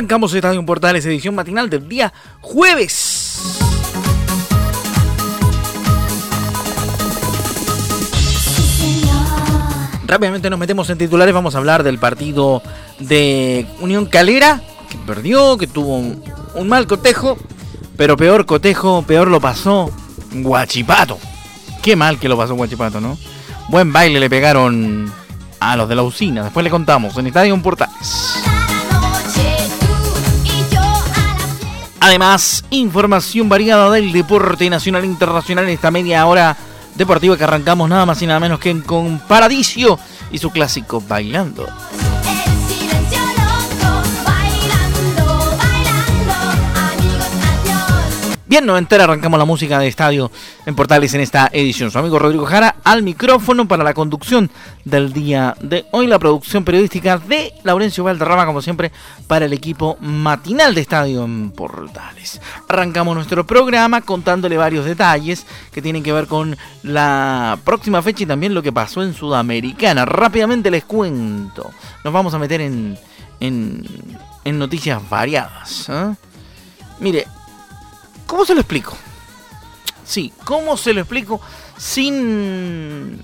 Arrancamos Estadio Portales, edición matinal del día jueves. Rápidamente nos metemos en titulares, vamos a hablar del partido de Unión Calera, que perdió, que tuvo un, mal cotejo, pero peor cotejo, peor lo pasó Guachipato. Qué mal que lo pasó Guachipato, ¿no? Buen baile le pegaron a los de la usina, después le contamos en Estadio Portales. Además, información variada del deporte nacional e internacional en esta media hora deportiva que arrancamos nada más y nada menos que con Paradiso y su clásico Bailando. Bien noventera, arrancamos la música de estadio en Portales en esta edición. Su amigo Rodrigo Jara al micrófono para la conducción del día de hoy. La producción periodística de Laurencio Valderrama, como siempre, para el equipo matinal de estadio en Portales. Arrancamos nuestro programa contándole varios detalles que tienen que ver con la próxima fecha y también lo que pasó en Sudamericana. Rápidamente les cuento. Nos vamos a meter en, en, en noticias variadas. ¿eh? Mire, ¿Cómo se lo explico? Sí, ¿cómo se lo explico sin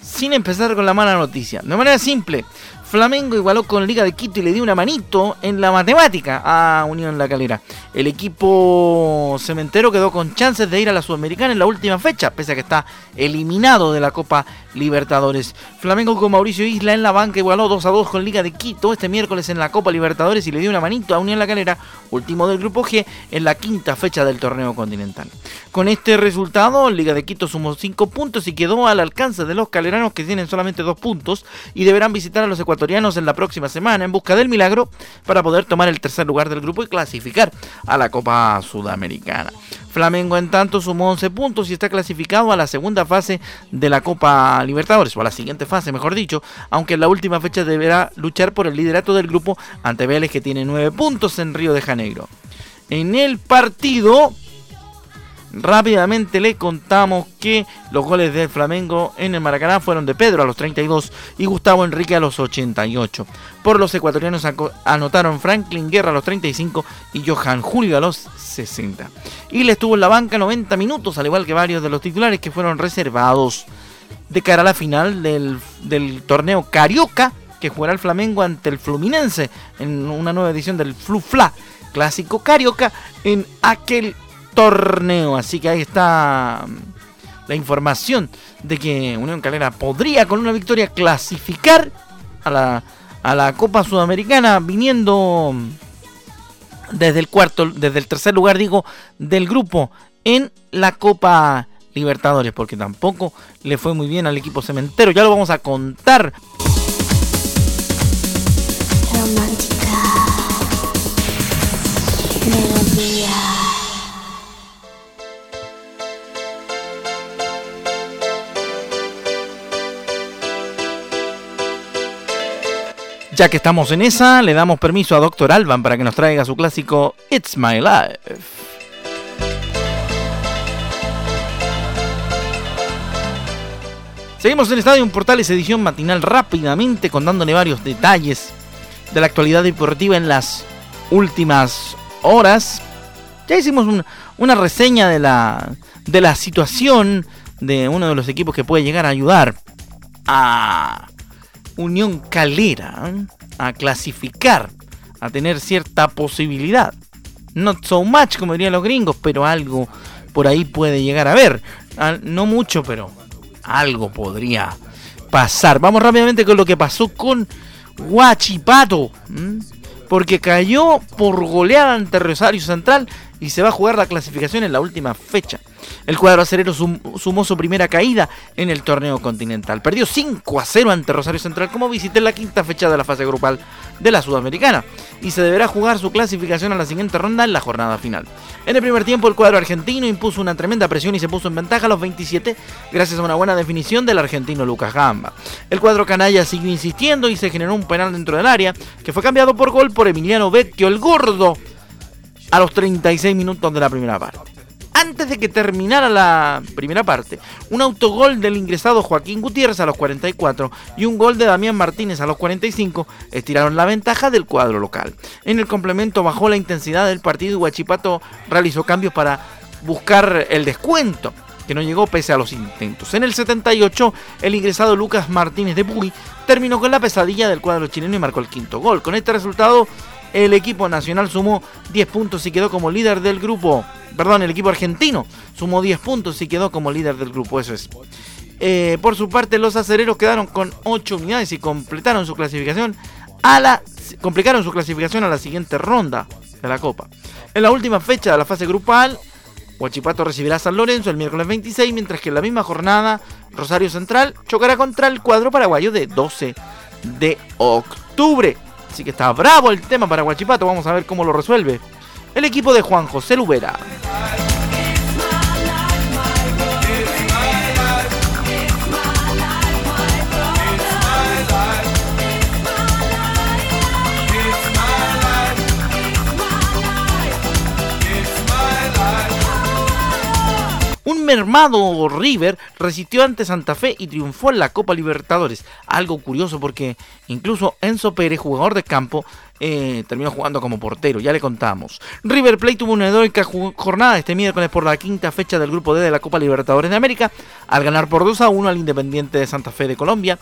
sin empezar con la mala noticia? De manera simple, Flamengo igualó con Liga de Quito y le dio una manito en la matemática a Unión La Calera. El equipo cementero quedó con chances de ir a la Sudamericana en la última fecha, pese a que está eliminado de la Copa Libertadores. Flamengo con Mauricio Isla en la banca igualó 2 a 2 con Liga de Quito este miércoles en la Copa Libertadores y le dio una manito a Unión La Calera, último del grupo G, en la quinta fecha del torneo continental. Con este resultado, Liga de Quito sumó 5 puntos y quedó al alcance de los caleranos que tienen solamente 2 puntos y deberán visitar a los ecuatorianos en la próxima semana en busca del milagro para poder tomar el tercer lugar del grupo y clasificar a la Copa Sudamericana. Flamengo en tanto sumó 11 puntos y está clasificado a la segunda fase de la Copa Libertadores, o a la siguiente fase mejor dicho, aunque en la última fecha deberá luchar por el liderato del grupo ante Vélez que tiene 9 puntos en Río de Janeiro. En el partido Rápidamente le contamos que los goles del Flamengo en el Maracaná fueron de Pedro a los 32 y Gustavo Enrique a los 88. Por los ecuatorianos anotaron Franklin Guerra a los 35 y Johan Julio a los 60. Y le estuvo en la banca 90 minutos, al igual que varios de los titulares que fueron reservados de cara a la final del, del torneo Carioca que jugará el Flamengo ante el Fluminense en una nueva edición del Flu-Fla clásico Carioca en aquel torneo. Así que ahí está la información de que Unión Calera podría con una victoria clasificar a la, a la Copa Sudamericana viniendo desde el cuarto, desde el tercer lugar digo, del grupo en la Copa Libertadores, porque tampoco le fue muy bien al equipo cementero. Ya lo vamos a contar. Ya que estamos en esa, le damos permiso a Doctor Alban para que nos traiga su clásico It's My Life. Seguimos en Estadio Portales edición matinal rápidamente contándole varios detalles de la actualidad deportiva en las últimas horas. Ya hicimos una reseña de la, de la situación de uno de los equipos que puede llegar a ayudar a Unión Calera ¿eh? a clasificar, a tener cierta posibilidad. Not so much, como dirían los gringos, pero algo por ahí puede llegar a ver. Ah, no mucho, pero algo podría pasar. Vamos rápidamente con lo que pasó con Huachipato. Porque cayó por goleada ante Rosario Central y se va a jugar la clasificación en la última fecha. El cuadro acerero sumó su primera caída en el torneo continental. Perdió 5 a 0 ante Rosario Central como visité en la quinta fecha de la fase grupal de la Sudamericana y se deberá jugar su clasificación a la siguiente ronda en la jornada final. En el primer tiempo el cuadro argentino impuso una tremenda presión y se puso en ventaja a los 27 gracias a una buena definición del argentino Lucas Gamba. El cuadro canalla siguió insistiendo y se generó un penal dentro del área que fue cambiado por gol por Emiliano Vecchio el gordo a los 36 minutos de la primera parte antes de que terminara la primera parte, un autogol del ingresado Joaquín Gutiérrez a los 44 y un gol de Damián Martínez a los 45 estiraron la ventaja del cuadro local. En el complemento bajó la intensidad del partido y Huachipato realizó cambios para buscar el descuento que no llegó pese a los intentos. En el 78, el ingresado Lucas Martínez de Puy terminó con la pesadilla del cuadro chileno y marcó el quinto gol. Con este resultado, el equipo nacional sumó 10 puntos y quedó como líder del grupo. Perdón, el equipo argentino sumó 10 puntos y quedó como líder del grupo. Eso es. Eh, por su parte, los acereros quedaron con 8 unidades y completaron su clasificación a la complicaron su clasificación a la siguiente ronda de la Copa. En la última fecha de la fase grupal, Huachipato recibirá a San Lorenzo el miércoles 26, mientras que en la misma jornada Rosario Central chocará contra el cuadro paraguayo de 12 de octubre. Así que está bravo el tema para Guachipato. Vamos a ver cómo lo resuelve el equipo de Juan José Lubera. Mermado River resistió ante Santa Fe y triunfó en la Copa Libertadores. Algo curioso porque incluso Enzo Pérez, jugador de campo, eh, terminó jugando como portero, ya le contamos. River Plate tuvo una heroica jornada este miércoles por la quinta fecha del grupo D de la Copa Libertadores de América, al ganar por 2 a 1 al Independiente de Santa Fe de Colombia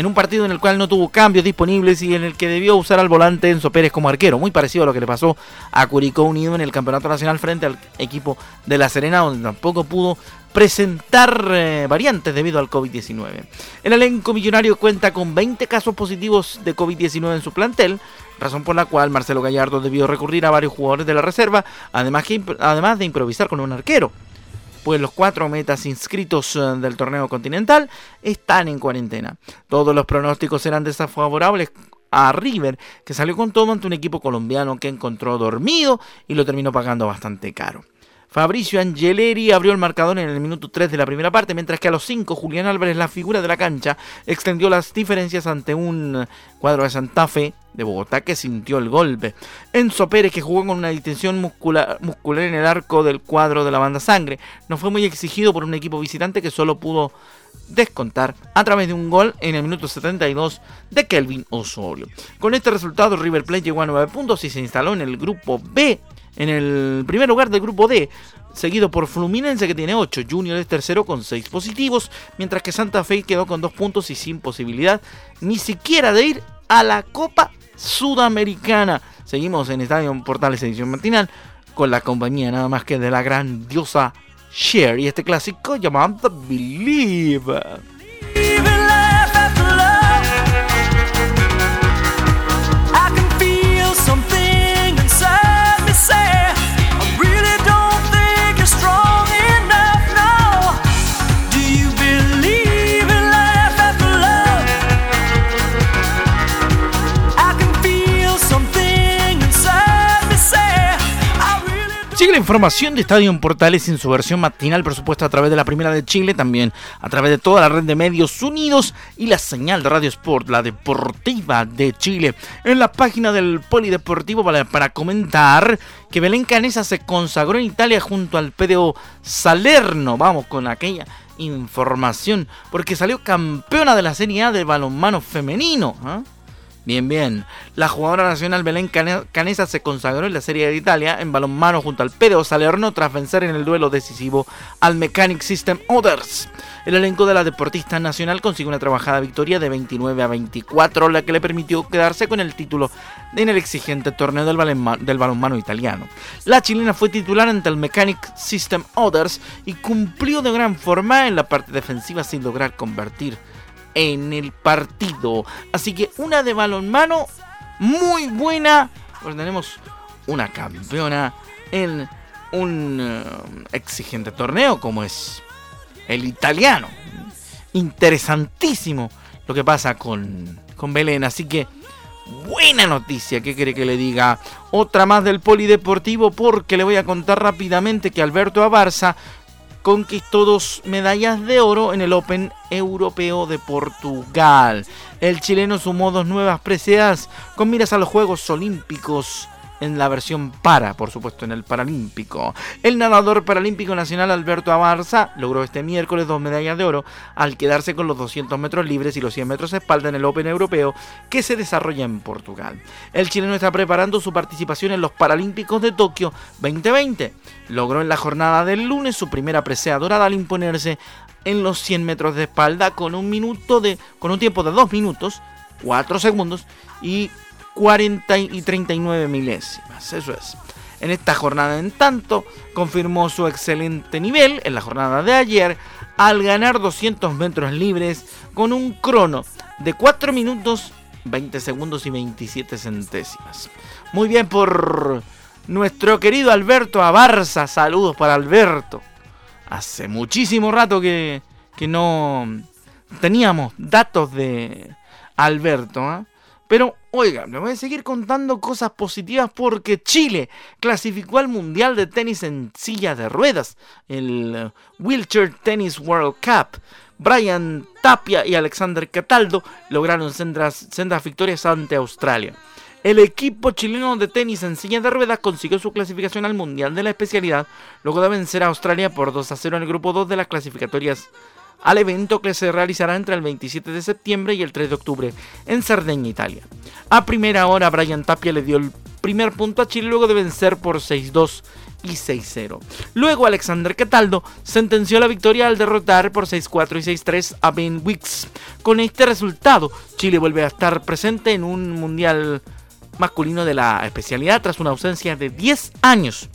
en un partido en el cual no tuvo cambios disponibles y en el que debió usar al volante Enzo Pérez como arquero, muy parecido a lo que le pasó a Curicó Unido en el Campeonato Nacional frente al equipo de La Serena, donde tampoco pudo presentar eh, variantes debido al COVID-19. El elenco millonario cuenta con 20 casos positivos de COVID-19 en su plantel, razón por la cual Marcelo Gallardo debió recurrir a varios jugadores de la reserva, además, de improvisar con un arquero pues los cuatro metas inscritos eh, del torneo continental están en cuarentena. Todos los pronósticos eran desfavorables a River, que salió con todo ante un equipo colombiano que encontró dormido y lo terminó pagando bastante caro. Fabricio Angeleri abrió el marcador en el minuto 3 de la primera parte, mientras que a los 5 Julián Álvarez, la figura de la cancha, extendió las diferencias ante un cuadro de Santa Fe de Bogotá que sintió el golpe. Enzo Pérez, que jugó con una distensión muscular, muscular en el arco del cuadro de la banda sangre, no fue muy exigido por un equipo visitante que solo pudo descontar a través de un gol en el minuto 72 de Kelvin Osorio. Con este resultado River Plate llegó a 9 puntos y se instaló en el grupo B en el primer lugar del grupo D, seguido por Fluminense que tiene 8, Junior es tercero con 6 positivos, mientras que Santa Fe quedó con 2 puntos y sin posibilidad ni siquiera de ir a la Copa Sudamericana. Seguimos en Estadio Portales edición matinal con la compañía nada más que de la grandiosa Share y este clásico llamado Believe. Sigue la información de Estadio en Portales en su versión matinal, por supuesto, a través de la Primera de Chile, también a través de toda la red de medios unidos y la señal de Radio Sport, la deportiva de Chile. En la página del Polideportivo para, para comentar que Belén Canesa se consagró en Italia junto al PDO Salerno. Vamos con aquella información, porque salió campeona de la Serie A de balonmano femenino. ¿ah? Bien, bien. La jugadora nacional Belén Canesa se consagró en la Serie de Italia en balonmano junto al Pedro Salerno tras vencer en el duelo decisivo al Mechanic System Others. El elenco de la deportista nacional consiguió una trabajada victoria de 29 a 24, la que le permitió quedarse con el título en el exigente torneo del, balonmano italiano. La chilena fue titular ante el Mechanic System Others y cumplió de gran forma en la parte defensiva sin lograr convertir en el partido. Así que una de balonmano muy buena. Pues tenemos una campeona en un eh, exigente torneo como es el italiano. Interesantísimo lo que pasa con, con Belén. Así que buena noticia, ¿qué quiere que le diga? Otra más del polideportivo porque le voy a contar rápidamente que Alberto Abarza conquistó dos medallas de oro en el Open Europeo de Portugal. El chileno sumó dos nuevas preseas con miras a los Juegos Olímpicos en la versión para, por supuesto, en el Paralímpico. El nadador paralímpico nacional Alberto Abarza logró este miércoles dos medallas de oro al quedarse con los 200 metros libres y los 100 metros de espalda en el Open Europeo que se desarrolla en Portugal. El chileno está preparando su participación en los Paralímpicos de Tokio 2020. Logró en la jornada del lunes su primera presea dorada al imponerse en los 100 metros de espalda con un minuto de con un tiempo de 2 minutos 4 segundos y 40 y 39 milésimas. Eso es. En esta jornada, en tanto, confirmó su excelente nivel en la jornada de ayer al ganar 200 metros libres con un crono de 4 minutos 20 segundos y 27 centésimas. Muy bien por nuestro querido Alberto Abarza. Saludos para Alberto. Hace muchísimo rato que, que no teníamos datos de Alberto. ¿eh? Pero, oiga, le voy a seguir contando cosas positivas porque Chile clasificó al Mundial de Tenis en silla de ruedas, el eh, Wheelchair Tennis World Cup. Brian Tapia y Alexander Cataldo lograron sendas, victorias ante Australia. El equipo chileno de tenis en silla de ruedas consiguió su clasificación al Mundial de la especialidad luego de vencer a Australia por 2 a 0 en el grupo 2 de las clasificatorias al evento que se realizará entre el 27 de septiembre y el 3 de octubre en Cerdeña, Italia. A primera hora, Brian Tapia le dio el primer punto a Chile luego de vencer por 6-2 y 6-0. Luego Alexander Cataldo sentenció la victoria al derrotar por 6-4 y 6-3 a Ben Wicks. Con este resultado, Chile vuelve a estar presente en un mundial masculino de la especialidad tras una ausencia de 10 años.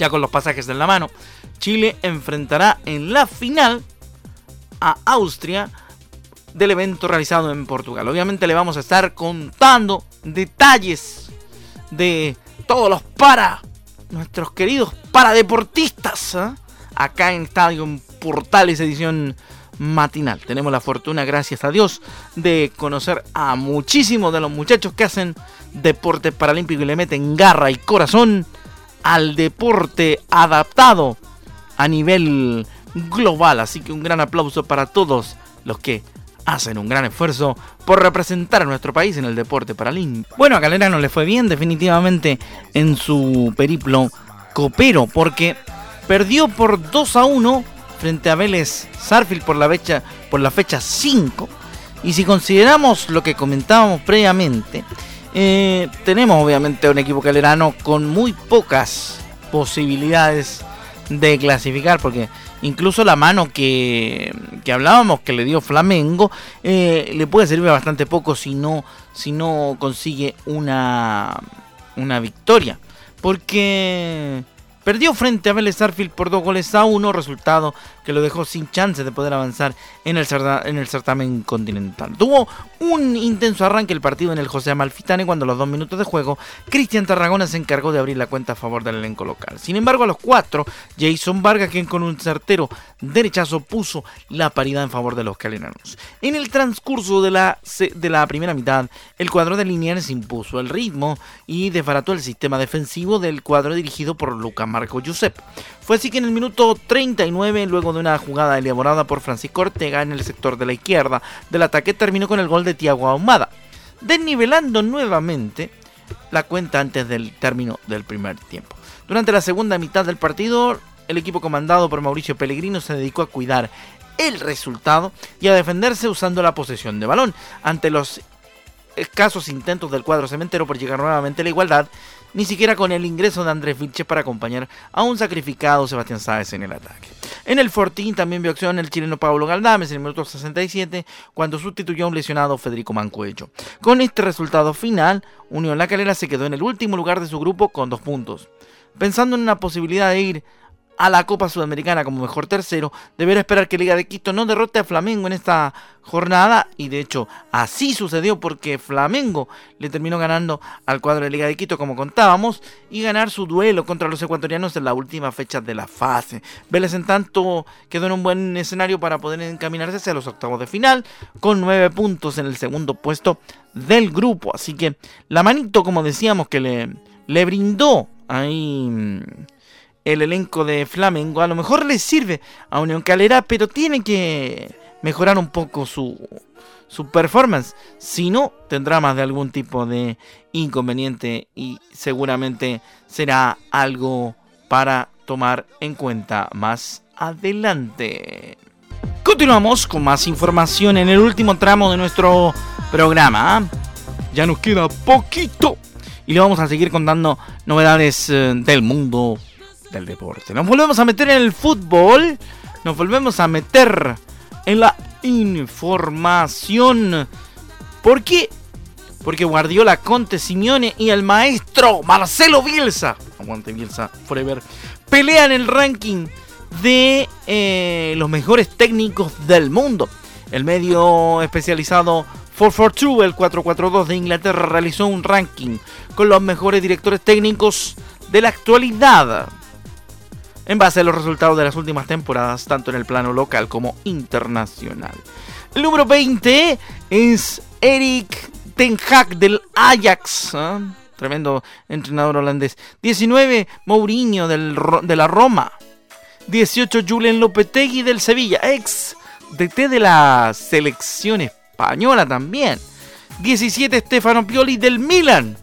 Ya con los pasajes en la mano, Chile enfrentará en la final a Austria del evento realizado en Portugal. Obviamente le vamos a estar contando detalles de todos los para, nuestros queridos paradeportistas, ¿eh? acá en Estadio Portales edición matinal. Tenemos la fortuna, gracias a Dios, de conocer a muchísimos de los muchachos que hacen deporte paralímpico y le meten garra y corazón al deporte adaptado a nivel global. Así que un gran aplauso para todos los que hacen un gran esfuerzo por representar a nuestro país en el deporte paralímpico. Bueno, a Calera no le fue bien definitivamente en su periplo copero porque perdió por 2 a 1 frente a Vélez Sarfield por la fecha por la fecha 5 y si consideramos lo que comentábamos previamente eh, tenemos obviamente un equipo calerano con muy pocas posibilidades de clasificar porque incluso la mano que, que hablábamos que le dio Flamengo eh, le puede servir bastante poco si no, si no consigue una, una victoria. Porque Perdió frente a Vélez Starfield por dos goles a uno, resultado que lo dejó sin chance de poder avanzar en el, en el certamen continental. Tuvo un intenso arranque el partido en el José Amalfitane cuando a los dos minutos de juego Cristian Tarragona se encargó de abrir la cuenta a favor del elenco local. Sin embargo, a los cuatro, Jason Vargas, quien con un certero derechazo puso la paridad en favor de los calenanos. En el transcurso de la, de la primera mitad, el cuadro de Liniers impuso el ritmo y desbarató el sistema defensivo del cuadro dirigido por Lucas Marco Josep. Fue así que en el minuto 39, luego de una jugada elaborada por Francisco Ortega en el sector de la izquierda del ataque, terminó con el gol de Tiago Ahumada, desnivelando nuevamente la cuenta antes del término del primer tiempo. Durante la segunda mitad del partido, el equipo comandado por Mauricio Pellegrino se dedicó a cuidar el resultado y a defenderse usando la posesión de balón ante los escasos intentos del cuadro cementero por llegar nuevamente a la igualdad ni siquiera con el ingreso de Andrés Vilches para acompañar a un sacrificado Sebastián Sáez en el ataque. En el Fortín también vio acción el chileno Pablo Galdames en el minuto 67 cuando sustituyó a un lesionado Federico Mancuello. Con este resultado final, Unión La Calera se quedó en el último lugar de su grupo con dos puntos. Pensando en una posibilidad de ir a la Copa Sudamericana como mejor tercero, deberá esperar que Liga de Quito no derrote a Flamengo en esta jornada. Y de hecho, así sucedió porque Flamengo le terminó ganando al cuadro de Liga de Quito, como contábamos, y ganar su duelo contra los ecuatorianos en la última fecha de la fase. Vélez, en tanto, quedó en un buen escenario para poder encaminarse hacia los octavos de final, con nueve puntos en el segundo puesto del grupo. Así que la manito, como decíamos, que le, le brindó ahí mm, el elenco de Flamengo, a lo mejor le sirve a Unión Calera, pero tiene que mejorar un poco su, su performance. Si no, tendrá más de algún tipo de inconveniente y seguramente será algo para tomar en cuenta más adelante. Continuamos con más información en el último tramo de nuestro programa. Ya nos queda poquito y le vamos a seguir contando novedades eh, del mundo del deporte. Nos volvemos a meter en el fútbol, nos volvemos a meter en la información. ¿Por qué? Porque Guardiola, Conte, Simeone y el maestro Marcelo Bielsa, aguante Bielsa forever, pelean el ranking de eh, los mejores técnicos del mundo. El medio especializado 442, el 442 de Inglaterra, realizó un ranking con los mejores directores técnicos de la actualidad en base a los resultados de las últimas temporadas, tanto en el plano local como internacional. El número 20 es Eric Ten Hag del Ajax. ¿ah? Tremendo entrenador holandés. 19, Mourinho del, de la Roma. 18, Julen Lopetegui del Sevilla. Ex DT de la selección española también. 17, Stefano Pioli del Milan.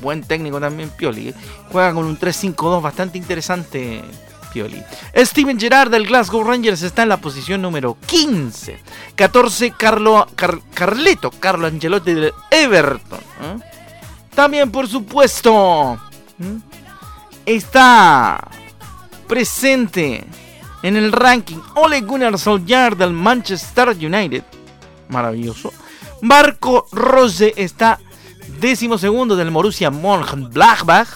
Buen técnico también Pioli. ¿eh? Juega con un 3-5-2 bastante interesante Steven Gerrard del Glasgow Rangers está en la posición número 15. 14, Carlo, Carleto, Carlo Angelotti del Everton. ¿eh? También, por supuesto, está presente en el ranking Ole Gunnar Solskjaer del Manchester United. Maravilloso. Marco Rose está décimo segundo del Borussia Mönchengladbach.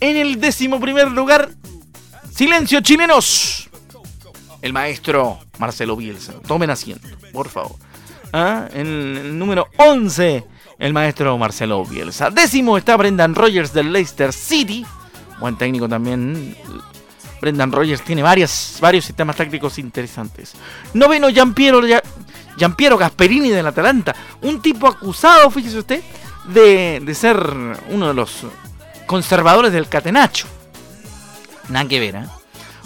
En el décimo primer lugar, Silencio, chilenos. El maestro Marcelo Bielsa. Tomen asiento, por favor. ¿Ah? En el número 11, el maestro Marcelo Bielsa. Décimo está Brendan Rogers del Leicester City. Buen técnico también. Brendan Rogers tiene varios sistemas tácticos interesantes. Noveno, Giampiero, Giampiero Gasperini del Atalanta. Un tipo acusado, fíjese usted, de, de ser uno de los conservadores del Catenacho. Nada que ver, ¿eh?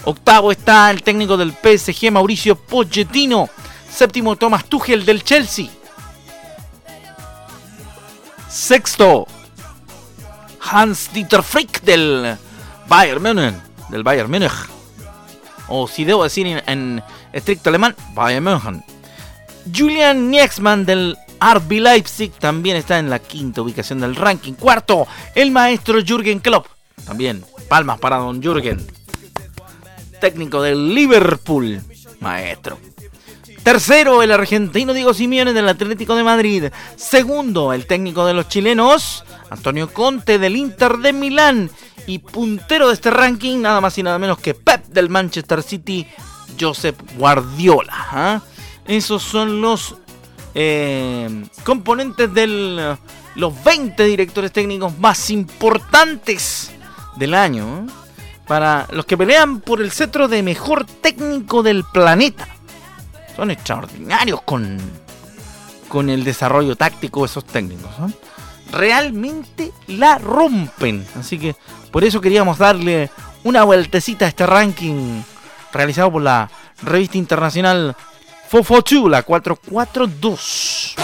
Octavo está el técnico del PSG, Mauricio Pochettino. Séptimo, Thomas Tuchel del Chelsea. Sexto, Hans-Dieter Frick del Bayern Múnich. Del Bayern Múnich. O si debo decir en, estricto alemán, Bayern München. Julian Niexmann del RB Leipzig también está en la quinta ubicación del ranking. Cuarto, el maestro Jürgen Klopp. También Palmas para don Jürgen. Técnico del Liverpool. Maestro. Tercero, el argentino Diego Simeone del Atlético de Madrid. Segundo, el técnico de los chilenos, Antonio Conte del Inter de Milán. Y puntero de este ranking, nada más y nada menos que Pep del Manchester City, Josep Guardiola. ¿ah? Esos son los eh, componentes de los 20 directores técnicos más importantes del año para los que pelean por el cetro de mejor técnico del planeta. Son extraordinarios con, con el desarrollo táctico de esos técnicos. Realmente la rompen. Así que por eso queríamos darle una vueltecita a este ranking realizado por la revista internacional Fofochu, la 442.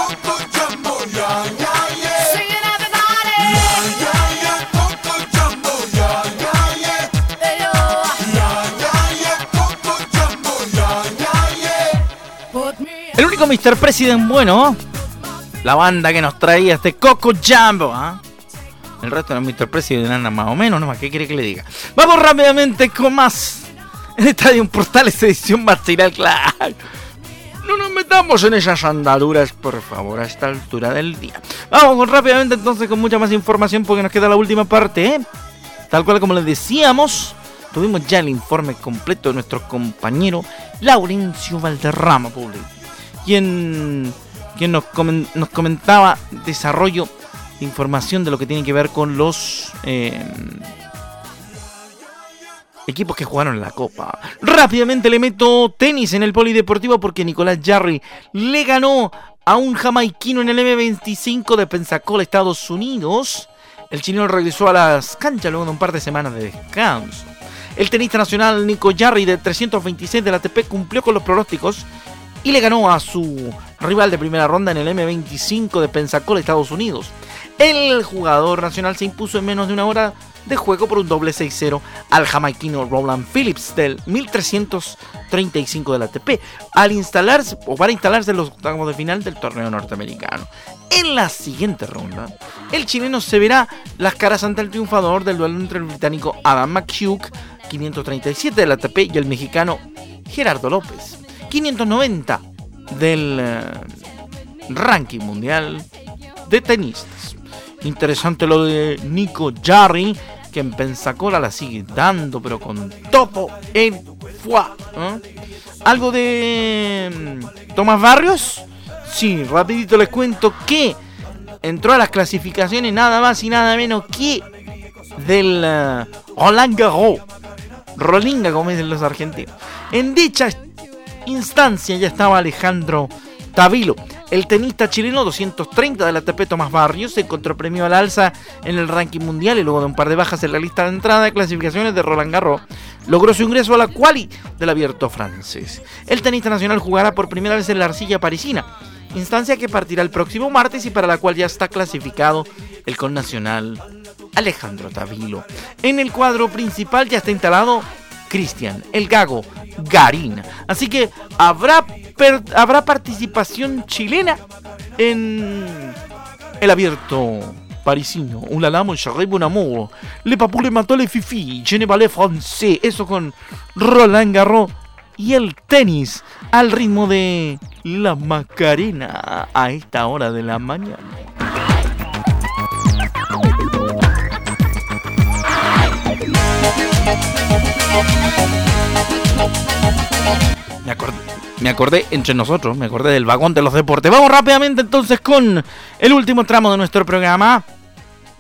El único Mr. President bueno, la banda que nos traía este Coco Jumbo. ¿ah? El resto de Mr. President nada más o menos, ¿no? ¿Qué quiere que le diga? Vamos rápidamente con más. En Estadio Portales edición matinal, claro. No nos metamos en esas andaduras, por favor, a esta altura del día. Vamos rápidamente entonces con mucha más información porque nos queda la última parte, ¿eh? Tal cual como les decíamos, tuvimos ya el informe completo de nuestro compañero Laurencio Valderrama, quien, quien nos, comentaba desarrollo de información de lo que tiene que ver con los eh, equipos que jugaron la Copa. Rápidamente le meto tenis en el polideportivo porque Nicolás Jarry le ganó a un jamaiquino en el M25 de Pensacola, Estados Unidos. El chileno regresó a las canchas luego de un par de semanas de descanso. El tenista nacional Nico Jarry de 326 de la ATP cumplió con los pronósticos y le ganó a su rival de primera ronda en el M25 de Pensacola, Estados Unidos. El jugador nacional se impuso en menos de una hora de juego por un doble 6-0 al jamaiquino Roland Phillips del 1335 de la ATP al instalarse o para instalarse en los octavos de final del torneo norteamericano. En la siguiente ronda, el chileno se verá las caras ante el triunfador del duelo entre el británico Adam McHugh 537 de la ATP y el mexicano Gerardo López 590 del eh, ranking mundial de tenistas. Interesante lo de Nico Jarry, que en Pensacola la sigue dando, pero con todo en fuá. ¿eh? ¿Algo de mm, Tomás Barrios? Sí, rapidito les cuento que entró a las clasificaciones nada más y nada menos que del uh, Roland Garros. Rolinga, como dicen los argentinos. En dicha instancia ya estaba Alejandro Tavilo. El tenista chileno 230 de la ATP Tomás Barrios se encontró premio al alza en el ranking mundial y luego de un par de bajas en la lista de entrada de clasificaciones de Roland Garros, logró su ingreso a la quali del abierto francés. El tenista nacional jugará por primera vez en la arcilla parisina, instancia que partirá el próximo martes y para la cual ya está clasificado el connacional Alejandro Tavilo. En el cuadro principal ya está instalado Cristian, el Gago, Garín. Así que habrá, habrá participación chilena en el abierto parisino. Un la mon un amour. Le papou le mató le fifi. Je ne parle français. Eso con Roland Garros. Y el tenis al ritmo de la Macarena a esta hora de la mañana. Me acordé, entre nosotros, me acordé del vagón de los deportes. Vamos rápidamente entonces con el último tramo de nuestro programa.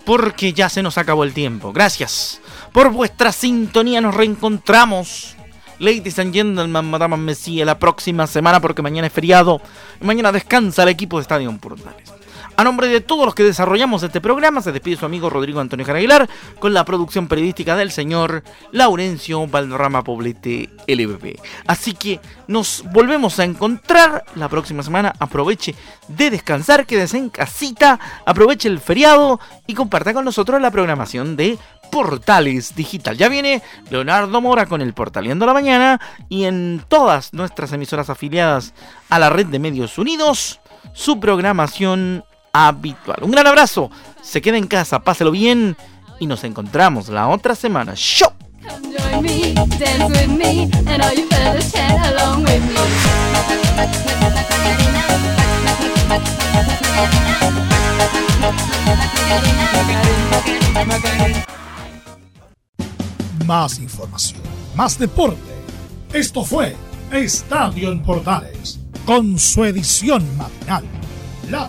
Porque ya se nos acabó el tiempo. Gracias por vuestra sintonía. Nos reencontramos. Ladies and gentlemen, Madame Messi, la próxima semana porque mañana es feriado. Mañana descansa el equipo de Estadio Portales. A nombre de todos los que desarrollamos este programa, se despide su amigo Rodrigo Antonio Jaraguilar con la producción periodística del señor Laurencio Valderrama Poblete LVP. Así que nos volvemos a encontrar la próxima semana. Aproveche de descansar, quédese en casita, aproveche el feriado y comparta con nosotros la programación de Portales Digital. Ya viene Leonardo Mora con el Portaleando la Mañana y en todas nuestras emisoras afiliadas a la red de Medios Unidos, su programación habitual. Un gran abrazo, se queda en casa, páselo bien y nos encontramos la otra semana. ¡Show! Más información, más deporte. Esto fue Estadio en Portales, con su edición matinal. La